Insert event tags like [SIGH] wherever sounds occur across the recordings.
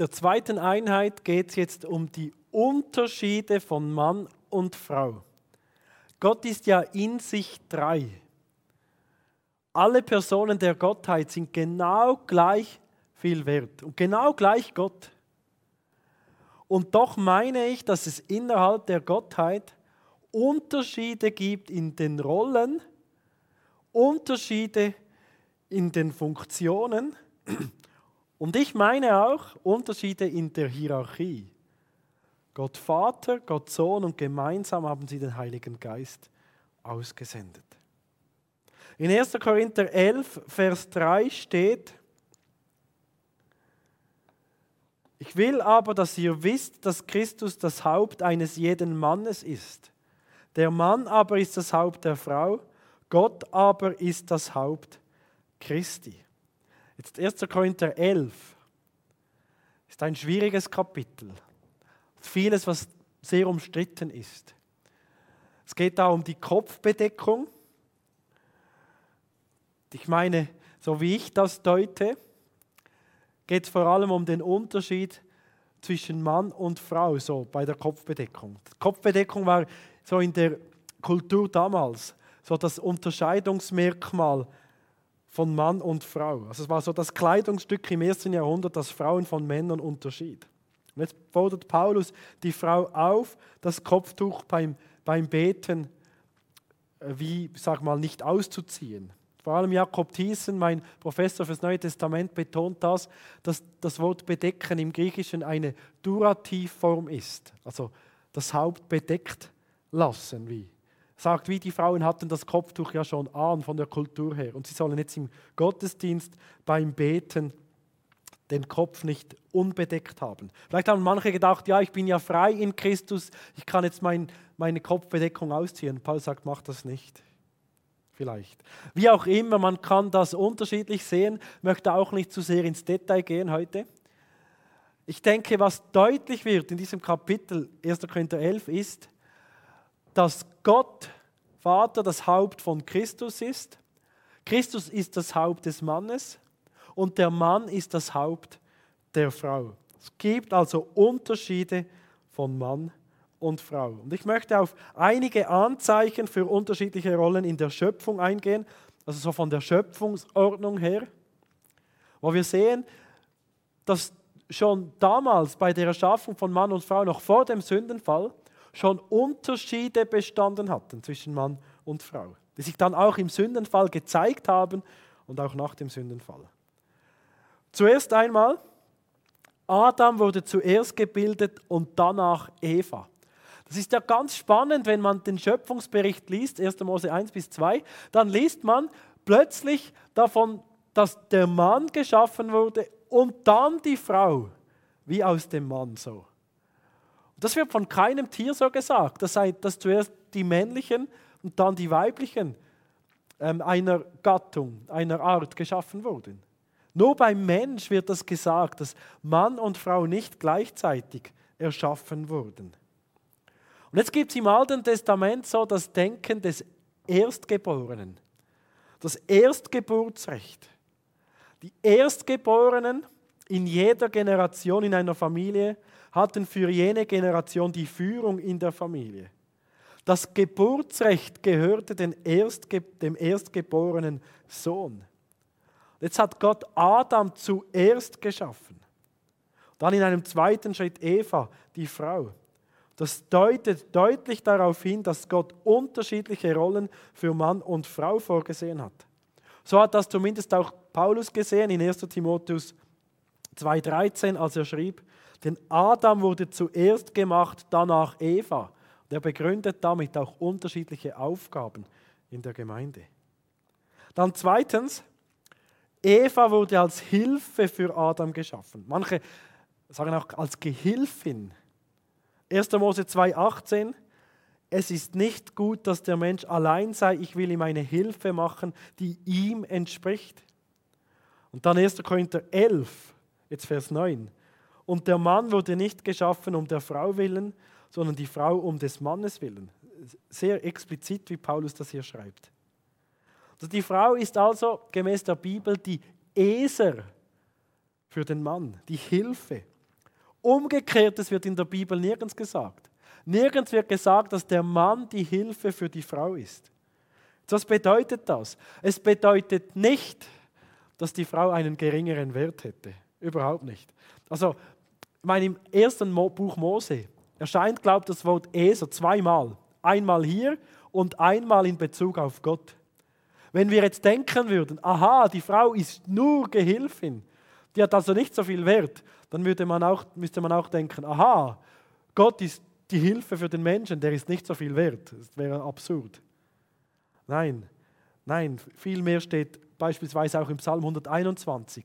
der zweiten Einheit geht es jetzt um die Unterschiede von Mann und Frau. Gott ist ja in sich drei. Alle Personen der Gottheit sind genau gleich viel wert und genau gleich Gott. Und doch meine ich, dass es innerhalb der Gottheit Unterschiede gibt in den Rollen, Unterschiede in den Funktionen und ich meine auch Unterschiede in der Hierarchie. Gott Vater, Gott Sohn und gemeinsam haben sie den Heiligen Geist ausgesendet. In 1. Korinther 11, Vers 3 steht, ich will aber, dass ihr wisst, dass Christus das Haupt eines jeden Mannes ist. Der Mann aber ist das Haupt der Frau, Gott aber ist das Haupt Christi. Jetzt 1. Korinther 11 ist ein schwieriges Kapitel. Vieles, was sehr umstritten ist. Es geht da um die Kopfbedeckung. Ich meine, so wie ich das deute, geht es vor allem um den Unterschied zwischen Mann und Frau so bei der Kopfbedeckung. Die Kopfbedeckung war so in der Kultur damals so das Unterscheidungsmerkmal von Mann und Frau. Also es war so das Kleidungsstück im ersten Jahrhundert, das Frauen von Männern unterschied. Und jetzt fordert Paulus die Frau auf, das Kopftuch beim, beim Beten äh, wie, sag mal, nicht auszuziehen. Vor allem Jakob Thiessen, mein Professor fürs Neue Testament, betont das, dass das Wort bedecken im Griechischen eine Durativform ist. Also das Haupt bedeckt lassen, wie. Sagt, wie die Frauen hatten das Kopftuch ja schon an von der Kultur her. Und sie sollen jetzt im Gottesdienst beim Beten den Kopf nicht unbedeckt haben. Vielleicht haben manche gedacht, ja, ich bin ja frei in Christus, ich kann jetzt mein, meine Kopfbedeckung ausziehen. Paul sagt, mach das nicht. Vielleicht. Wie auch immer, man kann das unterschiedlich sehen, möchte auch nicht zu sehr ins Detail gehen heute. Ich denke, was deutlich wird in diesem Kapitel 1. Korinther 11 ist, dass Gott, Vater, das Haupt von Christus ist. Christus ist das Haupt des Mannes und der Mann ist das Haupt der Frau. Es gibt also Unterschiede von Mann und Frau. Und ich möchte auf einige Anzeichen für unterschiedliche Rollen in der Schöpfung eingehen, also so von der Schöpfungsordnung her, wo wir sehen, dass schon damals bei der Erschaffung von Mann und Frau, noch vor dem Sündenfall, schon Unterschiede bestanden hatten zwischen Mann und Frau, die sich dann auch im Sündenfall gezeigt haben und auch nach dem Sündenfall. Zuerst einmal, Adam wurde zuerst gebildet und danach Eva. Das ist ja ganz spannend, wenn man den Schöpfungsbericht liest, 1. Mose 1 bis 2, dann liest man plötzlich davon, dass der Mann geschaffen wurde und dann die Frau, wie aus dem Mann so. Das wird von keinem Tier so gesagt, das sei, dass zuerst die männlichen und dann die weiblichen ähm, einer Gattung, einer Art geschaffen wurden. Nur beim Mensch wird das gesagt, dass Mann und Frau nicht gleichzeitig erschaffen wurden. Und jetzt gibt es im Alten Testament so das Denken des Erstgeborenen, das Erstgeburtsrecht. Die Erstgeborenen in jeder Generation in einer Familie hatten für jene Generation die Führung in der Familie. Das Geburtsrecht gehörte dem erstgeborenen Sohn. Jetzt hat Gott Adam zuerst geschaffen. Dann in einem zweiten Schritt Eva, die Frau. Das deutet deutlich darauf hin, dass Gott unterschiedliche Rollen für Mann und Frau vorgesehen hat. So hat das zumindest auch Paulus gesehen in 1 Timotheus 2,13, als er schrieb: Denn Adam wurde zuerst gemacht, danach Eva. Der begründet damit auch unterschiedliche Aufgaben in der Gemeinde. Dann zweitens, Eva wurde als Hilfe für Adam geschaffen. Manche sagen auch als Gehilfin. 1. Mose 2,18 Es ist nicht gut, dass der Mensch allein sei, ich will ihm eine Hilfe machen, die ihm entspricht. Und dann 1. Korinther 11, jetzt Vers 9. Und der Mann wurde nicht geschaffen um der Frau willen, sondern die Frau um des Mannes willen. Sehr explizit, wie Paulus das hier schreibt. Also die Frau ist also gemäß der Bibel die Eser für den Mann, die Hilfe. Umgekehrtes wird in der Bibel nirgends gesagt. Nirgends wird gesagt, dass der Mann die Hilfe für die Frau ist. Was bedeutet das? Es bedeutet nicht, dass die Frau einen geringeren Wert hätte. Überhaupt nicht. Also, mein, im ersten Buch Mose erscheint, glaubt das Wort Eser zweimal. Einmal hier und einmal in Bezug auf Gott. Wenn wir jetzt denken würden, aha, die Frau ist nur Gehilfin, die hat also nicht so viel Wert, dann würde man auch, müsste man auch denken, aha, Gott ist die Hilfe für den Menschen, der ist nicht so viel wert. Das wäre absurd. Nein, nein, vielmehr steht beispielsweise auch im Psalm 121,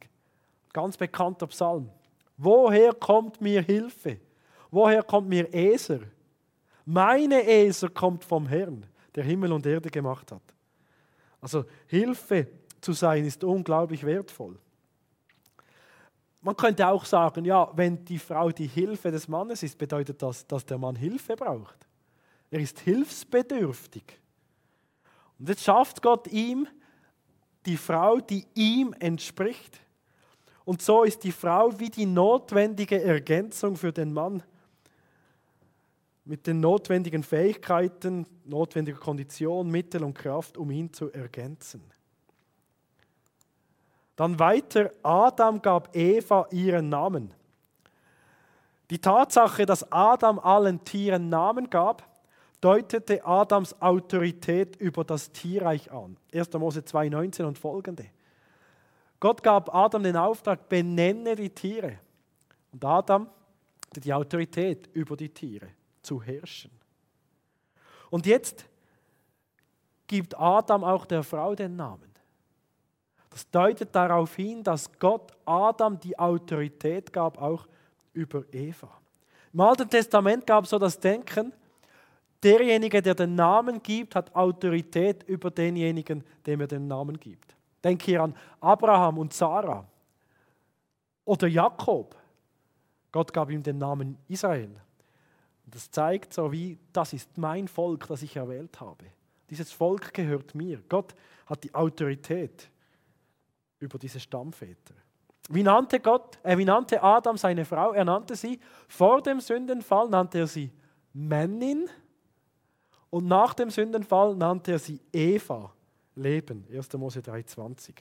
ganz bekannter Psalm. Woher kommt mir Hilfe? Woher kommt mir Eser? Meine Eser kommt vom Herrn, der Himmel und Erde gemacht hat. Also Hilfe zu sein ist unglaublich wertvoll. Man könnte auch sagen, ja, wenn die Frau die Hilfe des Mannes ist, bedeutet das, dass der Mann Hilfe braucht. Er ist hilfsbedürftig. Und jetzt schafft Gott ihm die Frau, die ihm entspricht. Und so ist die Frau wie die notwendige Ergänzung für den Mann mit den notwendigen Fähigkeiten, notwendiger Kondition, Mittel und Kraft, um ihn zu ergänzen. Dann weiter, Adam gab Eva ihren Namen. Die Tatsache, dass Adam allen Tieren Namen gab, deutete Adams Autorität über das Tierreich an. 1. Mose 2,19 und folgende. Gott gab Adam den Auftrag, benenne die Tiere. Und Adam hatte die Autorität über die Tiere zu herrschen. Und jetzt gibt Adam auch der Frau den Namen. Das deutet darauf hin, dass Gott Adam die Autorität gab, auch über Eva. Im Alten Testament gab es so das Denken, derjenige, der den Namen gibt, hat Autorität über denjenigen, dem er den Namen gibt. Denk hier an Abraham und Sarah oder Jakob. Gott gab ihm den Namen Israel. Das zeigt so wie, das ist mein Volk, das ich erwählt habe. Dieses Volk gehört mir. Gott hat die Autorität über diese Stammväter. Wie nannte Gott, äh, wie nannte Adam seine Frau? Er nannte sie, vor dem Sündenfall nannte er sie Männin und nach dem Sündenfall nannte er sie Eva, Leben. 1. Mose 3,20.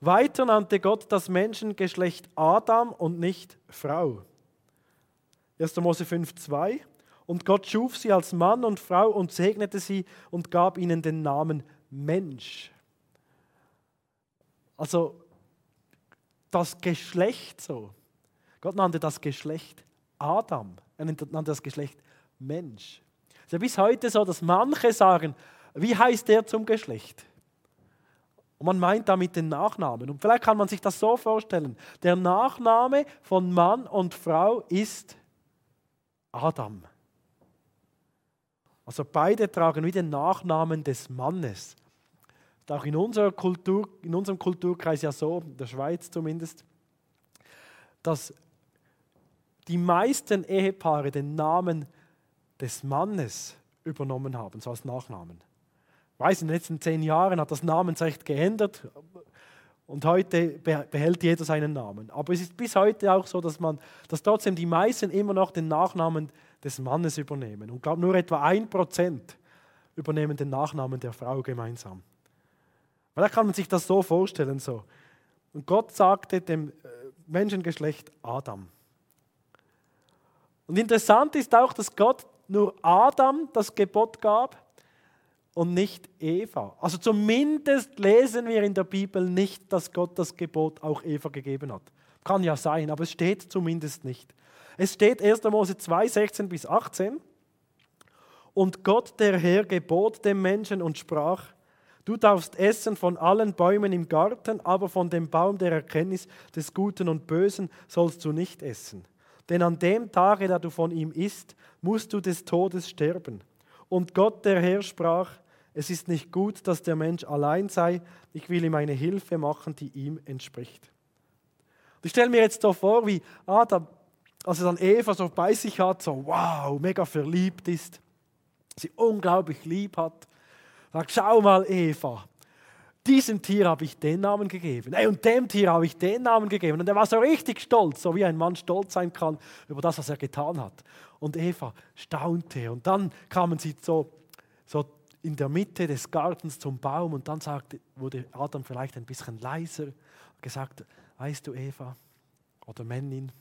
Weiter nannte Gott das Menschengeschlecht Adam und nicht Frau. 1. Mose 5,2. Und Gott schuf sie als Mann und Frau und segnete sie und gab ihnen den Namen Mensch. Also das Geschlecht so. Gott nannte das Geschlecht Adam. Er nannte das Geschlecht Mensch. Es ist ja bis heute so, dass manche sagen, wie heißt der zum Geschlecht? Und man meint damit den Nachnamen. Und vielleicht kann man sich das so vorstellen. Der Nachname von Mann und Frau ist Adam. Also beide tragen wie den Nachnamen des Mannes auch in unserer Kultur, in unserem Kulturkreis ja so, in der Schweiz zumindest, dass die meisten Ehepaare den Namen des Mannes übernommen haben, so als Nachnamen. Weiß, in den letzten zehn Jahren hat das Namensrecht geändert und heute behält jeder seinen Namen. Aber es ist bis heute auch so, dass, man, dass trotzdem die meisten immer noch den Nachnamen des Mannes übernehmen. Und glaube, nur etwa ein Prozent übernehmen den Nachnamen der Frau gemeinsam. Vielleicht kann man sich das so vorstellen. So. Und Gott sagte dem äh, Menschengeschlecht Adam. Und interessant ist auch, dass Gott nur Adam das Gebot gab und nicht Eva. Also zumindest lesen wir in der Bibel nicht, dass Gott das Gebot auch Eva gegeben hat. Kann ja sein, aber es steht zumindest nicht. Es steht 1. Mose 2, 16 bis 18. Und Gott der Herr gebot dem Menschen und sprach, Du darfst essen von allen Bäumen im Garten, aber von dem Baum der Erkenntnis des Guten und Bösen sollst du nicht essen. Denn an dem Tage, da du von ihm isst, musst du des Todes sterben. Und Gott der Herr sprach, es ist nicht gut, dass der Mensch allein sei, ich will ihm eine Hilfe machen, die ihm entspricht. Ich stelle mir jetzt so vor, wie Adam, als er dann Eva so bei sich hat, so wow, mega verliebt ist, sie unglaublich lieb hat Sagt, schau mal, Eva, diesem Tier habe ich den Namen gegeben. Ey, und dem Tier habe ich den Namen gegeben. Und er war so richtig stolz, so wie ein Mann stolz sein kann über das, was er getan hat. Und Eva staunte. Und dann kamen sie so, so in der Mitte des Gartens zum Baum und dann sagte, wurde Adam vielleicht ein bisschen leiser gesagt, weißt du Eva oder Männin,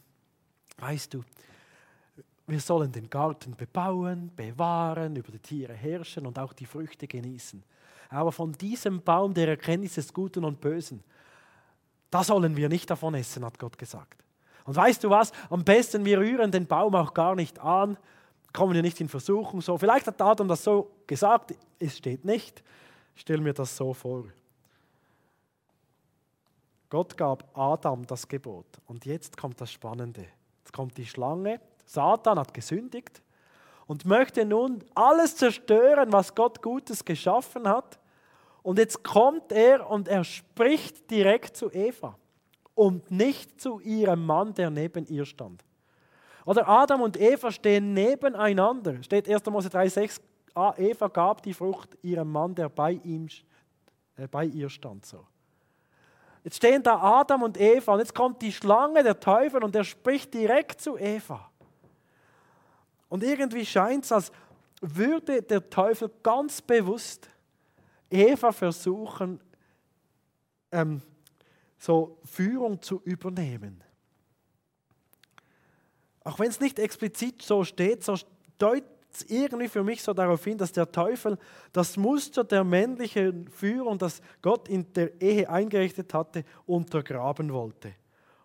weißt du, wir sollen den Garten bebauen, bewahren, über die Tiere herrschen und auch die Früchte genießen. Aber von diesem Baum der Erkenntnis des Guten und Bösen, da sollen wir nicht davon essen, hat Gott gesagt. Und weißt du was? Am besten, wir rühren den Baum auch gar nicht an, kommen wir nicht in Versuchung. So, vielleicht hat Adam das so gesagt, es steht nicht. Ich stelle mir das so vor. Gott gab Adam das Gebot. Und jetzt kommt das Spannende. Jetzt kommt die Schlange. Satan hat gesündigt und möchte nun alles zerstören, was Gott Gutes geschaffen hat. Und jetzt kommt er und er spricht direkt zu Eva und nicht zu ihrem Mann, der neben ihr stand. Oder Adam und Eva stehen nebeneinander. Steht 1. Mose 3,6. Eva gab die Frucht ihrem Mann, der bei, ihm, äh, bei ihr stand. So. Jetzt stehen da Adam und Eva und jetzt kommt die Schlange, der Teufel, und er spricht direkt zu Eva. Und irgendwie scheint es, als würde der Teufel ganz bewusst Eva versuchen, ähm, so Führung zu übernehmen. Auch wenn es nicht explizit so steht, so deutet es irgendwie für mich so darauf hin, dass der Teufel das Muster der männlichen Führung, das Gott in der Ehe eingerichtet hatte, untergraben wollte.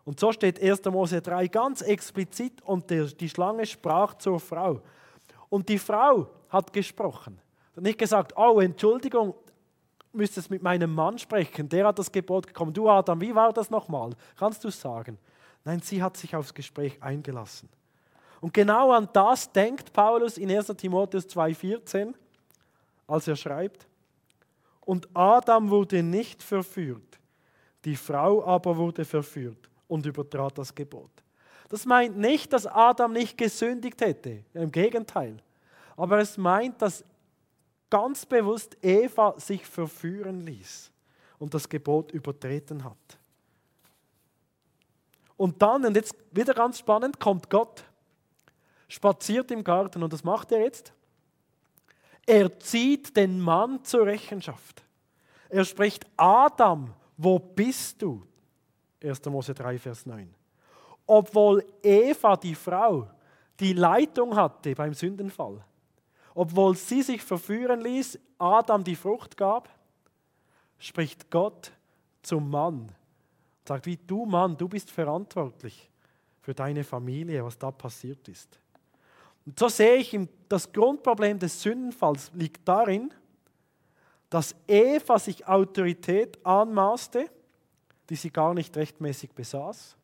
Und so steht 1. Mose 3 ganz explizit und die Schlange sprach zur Frau. Und die Frau hat gesprochen. Hat nicht gesagt, oh Entschuldigung, müsstest mit meinem Mann sprechen, der hat das Gebot bekommen. Du Adam, wie war das nochmal? Kannst du sagen? Nein, sie hat sich aufs Gespräch eingelassen. Und genau an das denkt Paulus in 1 Timotheus 2,14, als er schreibt, und Adam wurde nicht verführt, die Frau aber wurde verführt und übertrat das Gebot. Das meint nicht, dass Adam nicht gesündigt hätte, im Gegenteil. Aber es meint, dass ganz bewusst Eva sich verführen ließ und das Gebot übertreten hat. Und dann, und jetzt wieder ganz spannend, kommt Gott, spaziert im Garten und was macht er jetzt? Er zieht den Mann zur Rechenschaft. Er spricht, Adam, wo bist du? 1. Mose 3, Vers 9. Obwohl Eva, die Frau, die Leitung hatte beim Sündenfall, obwohl sie sich verführen ließ, Adam die Frucht gab, spricht Gott zum Mann. Sagt, wie du Mann, du bist verantwortlich für deine Familie, was da passiert ist. Und so sehe ich, das Grundproblem des Sündenfalls liegt darin, dass Eva sich Autorität anmaßte die sie gar nicht rechtmäßig besaß.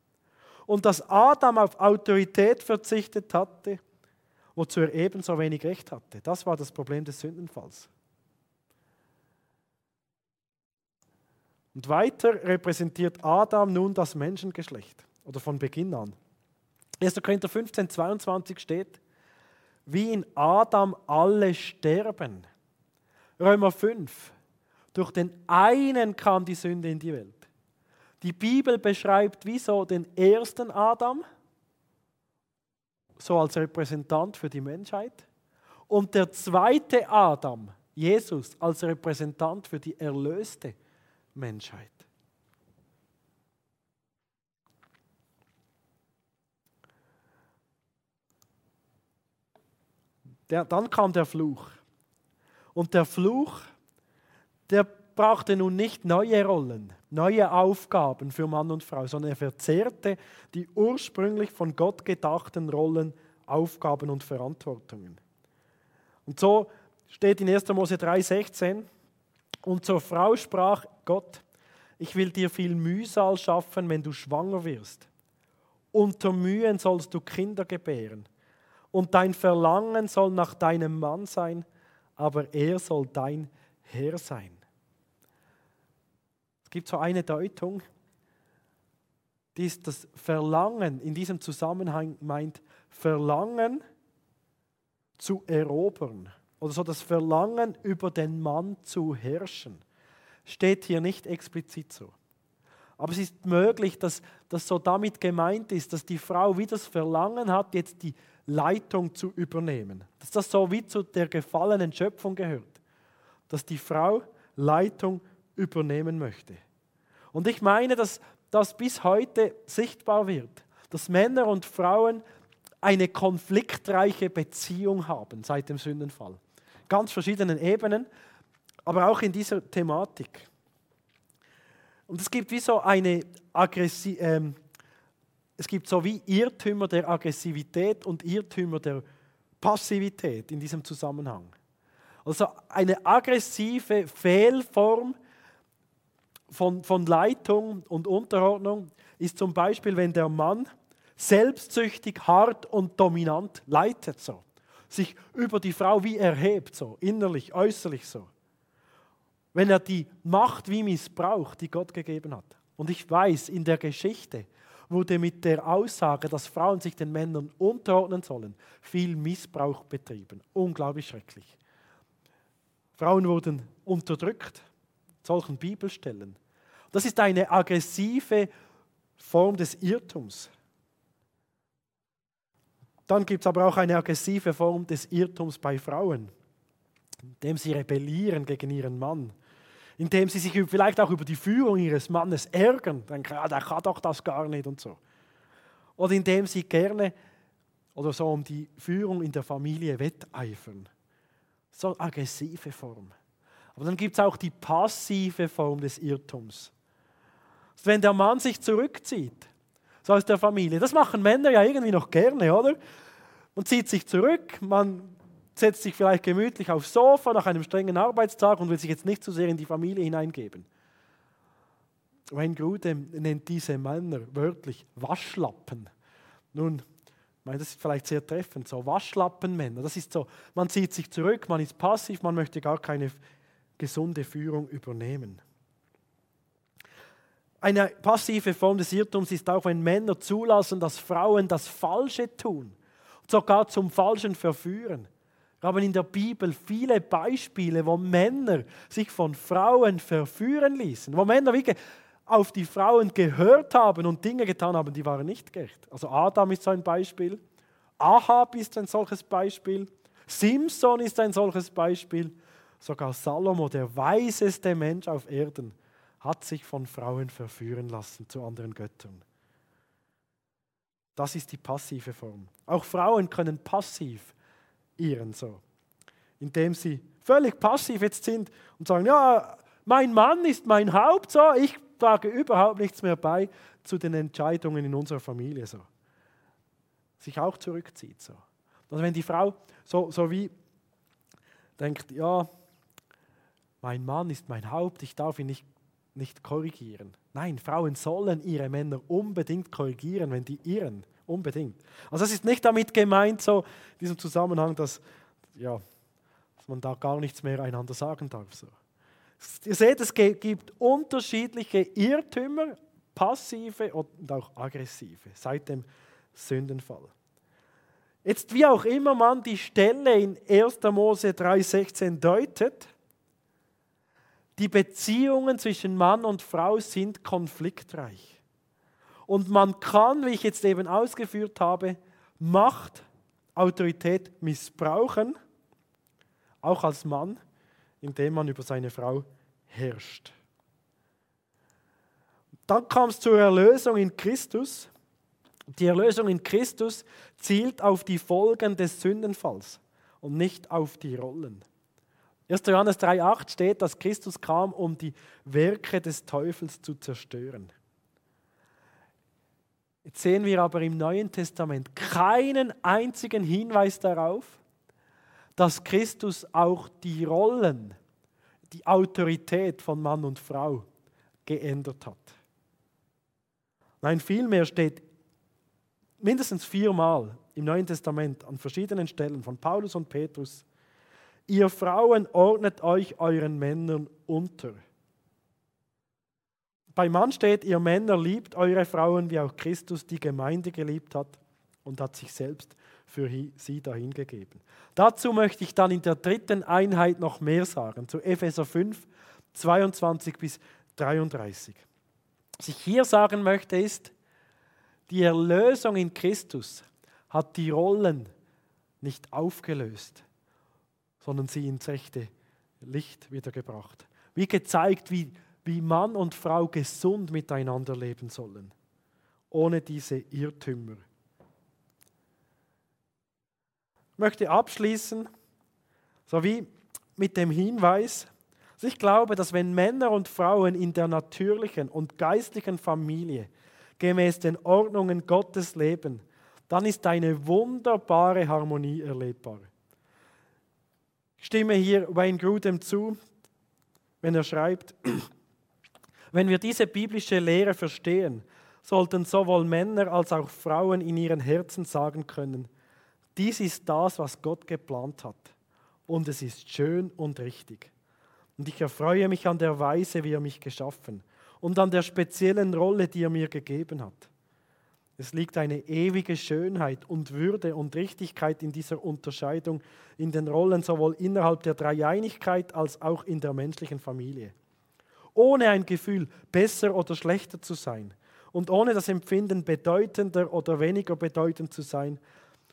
Und dass Adam auf Autorität verzichtet hatte, wozu er ebenso wenig Recht hatte. Das war das Problem des Sündenfalls. Und weiter repräsentiert Adam nun das Menschengeschlecht oder von Beginn an. 1. Korinther 15, 22 steht, wie in Adam alle sterben. Römer 5, durch den einen kam die Sünde in die Welt. Die Bibel beschreibt wieso den ersten Adam, so als Repräsentant für die Menschheit, und der zweite Adam, Jesus, als Repräsentant für die erlöste Menschheit. Der, dann kam der Fluch. Und der Fluch, der brauchte nun nicht neue Rollen, neue Aufgaben für Mann und Frau, sondern er verzehrte die ursprünglich von Gott gedachten Rollen, Aufgaben und Verantwortungen. Und so steht in 1. Mose 3,16, und zur Frau sprach Gott, ich will dir viel Mühsal schaffen, wenn du schwanger wirst. Unter Mühen sollst du Kinder gebären. Und dein Verlangen soll nach deinem Mann sein, aber er soll dein Herr sein. Es gibt so eine Deutung, die ist das Verlangen, in diesem Zusammenhang meint Verlangen zu erobern oder so das Verlangen über den Mann zu herrschen. steht hier nicht explizit so. Aber es ist möglich, dass das so damit gemeint ist, dass die Frau wie das Verlangen hat, jetzt die Leitung zu übernehmen. Dass das so wie zu der gefallenen Schöpfung gehört. Dass die Frau Leitung übernehmen möchte. Und ich meine, dass das bis heute sichtbar wird, dass Männer und Frauen eine konfliktreiche Beziehung haben seit dem Sündenfall. Ganz verschiedenen Ebenen, aber auch in dieser Thematik. Und es gibt wie so eine Aggressi ähm, es gibt so wie Irrtümer der Aggressivität und Irrtümer der Passivität in diesem Zusammenhang. Also eine aggressive Fehlform von, von Leitung und Unterordnung ist zum Beispiel, wenn der Mann selbstsüchtig, hart und dominant leitet, so. Sich über die Frau wie erhebt, so innerlich, äußerlich so. Wenn er die Macht wie missbraucht, die Gott gegeben hat. Und ich weiß, in der Geschichte wurde mit der Aussage, dass Frauen sich den Männern unterordnen sollen, viel Missbrauch betrieben. Unglaublich schrecklich. Frauen wurden unterdrückt, solchen Bibelstellen. Das ist eine aggressive Form des Irrtums. Dann gibt es aber auch eine aggressive Form des Irrtums bei Frauen, indem sie rebellieren gegen ihren Mann, indem sie sich vielleicht auch über die Führung ihres Mannes ärgern, denken, ah, der kann doch das gar nicht und so. Oder indem sie gerne oder so um die Führung in der Familie wetteifern. So aggressive Form. Aber dann gibt es auch die passive Form des Irrtums. Wenn der Mann sich zurückzieht, so aus der Familie. Das machen Männer ja irgendwie noch gerne, oder? Man zieht sich zurück, man setzt sich vielleicht gemütlich aufs Sofa nach einem strengen Arbeitstag und will sich jetzt nicht zu so sehr in die Familie hineingeben. Wayne Grude nennt diese Männer wörtlich Waschlappen. Nun, das ist vielleicht sehr treffend, so Waschlappenmänner. Das ist so, man zieht sich zurück, man ist passiv, man möchte gar keine gesunde Führung übernehmen. Eine passive Form des Irrtums ist auch, wenn Männer zulassen, dass Frauen das Falsche tun, sogar zum Falschen verführen. Wir haben in der Bibel viele Beispiele, wo Männer sich von Frauen verführen ließen, wo Männer wirklich auf die Frauen gehört haben und Dinge getan haben, die waren nicht gerecht. Also Adam ist so ein Beispiel, Ahab ist ein solches Beispiel, Simson ist ein solches Beispiel, sogar Salomo, der weiseste Mensch auf Erden, hat sich von Frauen verführen lassen zu anderen Göttern. Das ist die passive Form. Auch Frauen können passiv irren so, indem sie völlig passiv jetzt sind und sagen, ja, mein Mann ist mein Haupt, so, ich trage überhaupt nichts mehr bei zu den Entscheidungen in unserer Familie so. Sich auch zurückzieht so. Also wenn die Frau so, so wie denkt, ja, mein Mann ist mein Haupt, ich darf ihn nicht nicht korrigieren. Nein, Frauen sollen ihre Männer unbedingt korrigieren, wenn die irren. Unbedingt. Also es ist nicht damit gemeint, so in diesem Zusammenhang, dass, ja, dass man da gar nichts mehr einander sagen darf. So. Ihr seht, es gibt unterschiedliche Irrtümer, passive und auch aggressive, seit dem Sündenfall. Jetzt, wie auch immer man die Stelle in 1. Mose 3,16 deutet, die Beziehungen zwischen Mann und Frau sind konfliktreich. Und man kann, wie ich jetzt eben ausgeführt habe, Macht, Autorität missbrauchen, auch als Mann, indem man über seine Frau herrscht. Dann kam es zur Erlösung in Christus. Die Erlösung in Christus zielt auf die Folgen des Sündenfalls und nicht auf die Rollen. 1. Johannes 3,8 steht, dass Christus kam, um die Werke des Teufels zu zerstören. Jetzt sehen wir aber im Neuen Testament keinen einzigen Hinweis darauf, dass Christus auch die Rollen, die Autorität von Mann und Frau geändert hat. Nein, vielmehr steht mindestens viermal im Neuen Testament an verschiedenen Stellen von Paulus und Petrus, Ihr Frauen ordnet euch euren Männern unter. Bei Mann steht, ihr Männer liebt eure Frauen, wie auch Christus die Gemeinde geliebt hat und hat sich selbst für sie dahingegeben. Dazu möchte ich dann in der dritten Einheit noch mehr sagen, zu Epheser 5, 22 bis 33. Was ich hier sagen möchte ist, die Erlösung in Christus hat die Rollen nicht aufgelöst, sondern sie ins rechte Licht wiedergebracht. Wie gezeigt, wie, wie Mann und Frau gesund miteinander leben sollen, ohne diese Irrtümer. Ich möchte abschließen, so wie mit dem Hinweis, dass ich glaube, dass wenn Männer und Frauen in der natürlichen und geistlichen Familie gemäß den Ordnungen Gottes leben, dann ist eine wunderbare Harmonie erlebbar. Stimme hier Wayne Grudem zu, wenn er schreibt, [CLEARS THROAT] wenn wir diese biblische Lehre verstehen, sollten sowohl Männer als auch Frauen in ihren Herzen sagen können, dies ist das, was Gott geplant hat und es ist schön und richtig. Und ich erfreue mich an der Weise, wie er mich geschaffen und an der speziellen Rolle, die er mir gegeben hat. Es liegt eine ewige Schönheit und Würde und Richtigkeit in dieser Unterscheidung in den Rollen sowohl innerhalb der Dreieinigkeit als auch in der menschlichen Familie. Ohne ein Gefühl, besser oder schlechter zu sein und ohne das Empfinden, bedeutender oder weniger bedeutend zu sein,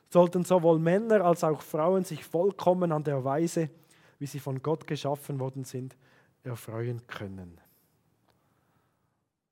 sollten sowohl Männer als auch Frauen sich vollkommen an der Weise, wie sie von Gott geschaffen worden sind, erfreuen können.